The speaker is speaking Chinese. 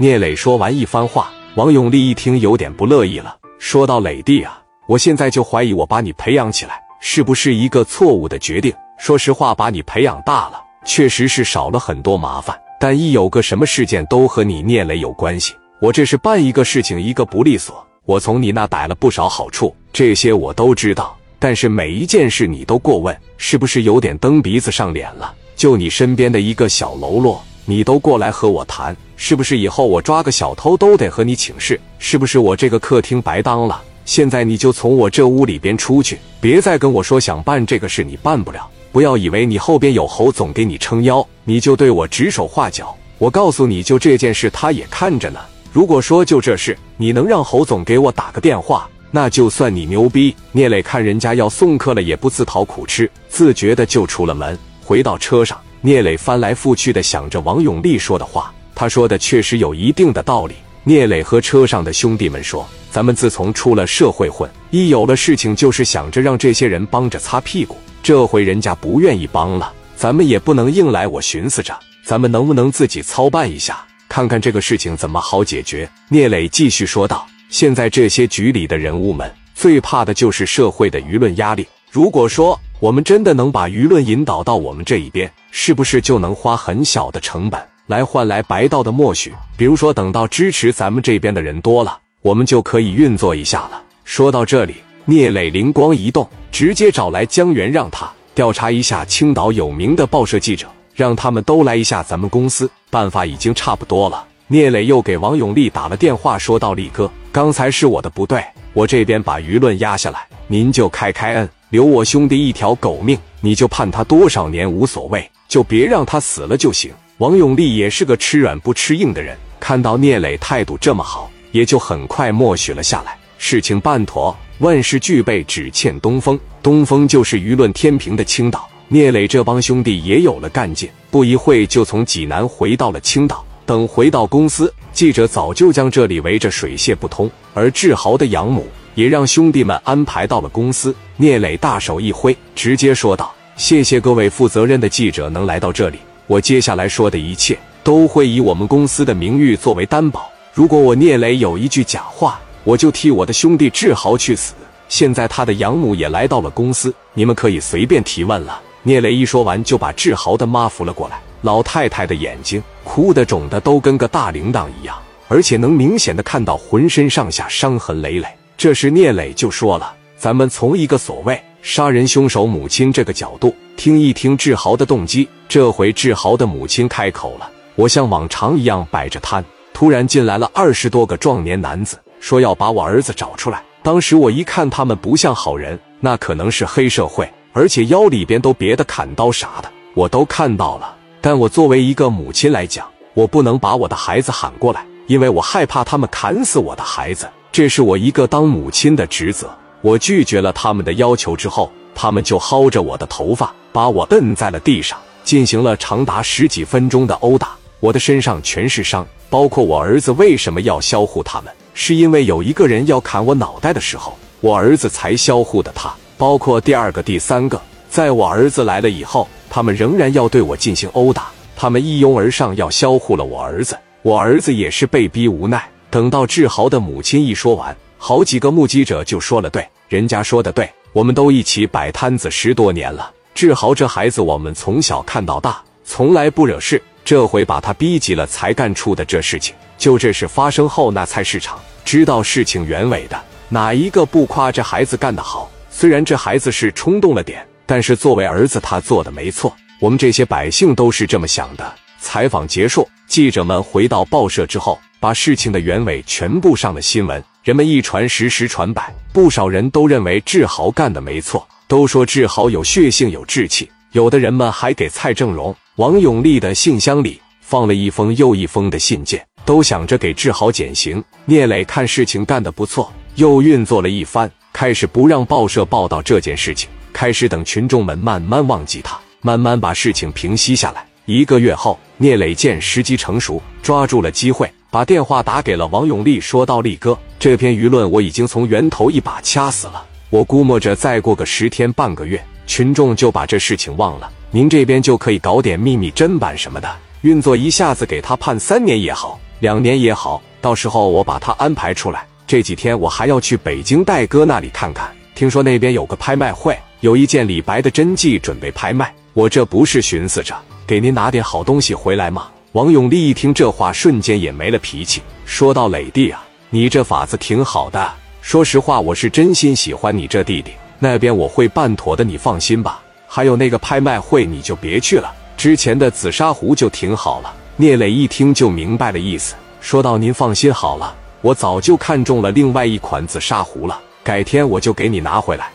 聂磊说完一番话，王永利一听有点不乐意了，说道：“磊弟啊，我现在就怀疑我把你培养起来是不是一个错误的决定。说实话，把你培养大了，确实是少了很多麻烦。但一有个什么事件都和你聂磊有关系，我这是办一个事情一个不利索。我从你那逮了不少好处，这些我都知道。但是每一件事你都过问，是不是有点蹬鼻子上脸了？就你身边的一个小喽啰，你都过来和我谈。”是不是以后我抓个小偷都得和你请示？是不是我这个客厅白当了？现在你就从我这屋里边出去，别再跟我说想办这个事你办不了。不要以为你后边有侯总给你撑腰，你就对我指手画脚。我告诉你就这件事，他也看着呢。如果说就这事，你能让侯总给我打个电话，那就算你牛逼。聂磊看人家要送客了，也不自讨苦吃，自觉的就出了门。回到车上，聂磊翻来覆去的想着王永利说的话。他说的确实有一定的道理。聂磊和车上的兄弟们说：“咱们自从出了社会混，一有了事情就是想着让这些人帮着擦屁股。这回人家不愿意帮了，咱们也不能硬来。我寻思着，咱们能不能自己操办一下，看看这个事情怎么好解决？”聂磊继续说道：“现在这些局里的人物们最怕的就是社会的舆论压力。如果说我们真的能把舆论引导到我们这一边，是不是就能花很小的成本？”来换来白道的默许，比如说，等到支持咱们这边的人多了，我们就可以运作一下了。说到这里，聂磊灵光一动，直接找来江源，让他调查一下青岛有名的报社记者，让他们都来一下咱们公司。办法已经差不多了。聂磊又给王永利打了电话，说道：“力哥，刚才是我的不对，我这边把舆论压下来，您就开开恩，留我兄弟一条狗命，你就判他多少年无所谓，就别让他死了就行。”王永利也是个吃软不吃硬的人，看到聂磊态度这么好，也就很快默许了下来。事情办妥，万事俱备，只欠东风。东风就是舆论天平的青岛。聂磊这帮兄弟也有了干劲，不一会就从济南回到了青岛。等回到公司，记者早就将这里围着水泄不通。而志豪的养母也让兄弟们安排到了公司。聂磊大手一挥，直接说道：“谢谢各位负责任的记者能来到这里。”我接下来说的一切都会以我们公司的名誉作为担保。如果我聂磊有一句假话，我就替我的兄弟志豪去死。现在他的养母也来到了公司，你们可以随便提问了。聂磊一说完，就把志豪的妈扶了过来。老太太的眼睛哭得肿的都跟个大铃铛一样，而且能明显的看到浑身上下伤痕累累。这时聂磊就说了：“咱们从一个所谓……”杀人凶手母亲这个角度，听一听志豪的动机。这回志豪的母亲开口了：“我像往常一样摆着摊，突然进来了二十多个壮年男子，说要把我儿子找出来。当时我一看他们不像好人，那可能是黑社会，而且腰里边都别的砍刀啥的，我都看到了。但我作为一个母亲来讲，我不能把我的孩子喊过来，因为我害怕他们砍死我的孩子，这是我一个当母亲的职责。”我拒绝了他们的要求之后，他们就薅着我的头发，把我摁在了地上，进行了长达十几分钟的殴打。我的身上全是伤，包括我儿子为什么要销户他们，是因为有一个人要砍我脑袋的时候，我儿子才销户的他。包括第二个、第三个，在我儿子来了以后，他们仍然要对我进行殴打。他们一拥而上要销户了我儿子，我儿子也是被逼无奈。等到志豪的母亲一说完。好几个目击者就说了：“对，人家说的对，我们都一起摆摊子十多年了。志豪这孩子，我们从小看到大，从来不惹事。这回把他逼急了，才干出的这事情。就这事发生后，那菜市场知道事情原委的，哪一个不夸这孩子干得好？虽然这孩子是冲动了点，但是作为儿子，他做的没错。我们这些百姓都是这么想的。”采访结束，记者们回到报社之后，把事情的原委全部上了新闻。人们一传十，十传百，不少人都认为志豪干的没错，都说志豪有血性、有志气。有的人们还给蔡正荣、王永利的信箱里放了一封又一封的信件，都想着给志豪减刑。聂磊看事情干得不错，又运作了一番，开始不让报社报道这件事情，开始等群众们慢慢忘记他，慢慢把事情平息下来。一个月后，聂磊见时机成熟，抓住了机会。把电话打给了王永利，说道：“力哥，这篇舆论我已经从源头一把掐死了。我估摸着再过个十天半个月，群众就把这事情忘了。您这边就可以搞点秘密侦办什么的，运作一下子给他判三年也好。两年也好，到时候我把他安排出来。这几天我还要去北京戴哥那里看看，听说那边有个拍卖会，有一件李白的真迹准备拍卖。我这不是寻思着给您拿点好东西回来吗？王永利一听这话，瞬间也没了脾气，说道：“磊弟啊，你这法子挺好的。说实话，我是真心喜欢你这弟弟。那边我会办妥的，你放心吧。还有那个拍卖会，你就别去了。之前的紫砂壶就挺好了。”聂磊一听就明白了意思，说道：“您放心好了，我早就看中了另外一款紫砂壶了，改天我就给你拿回来。”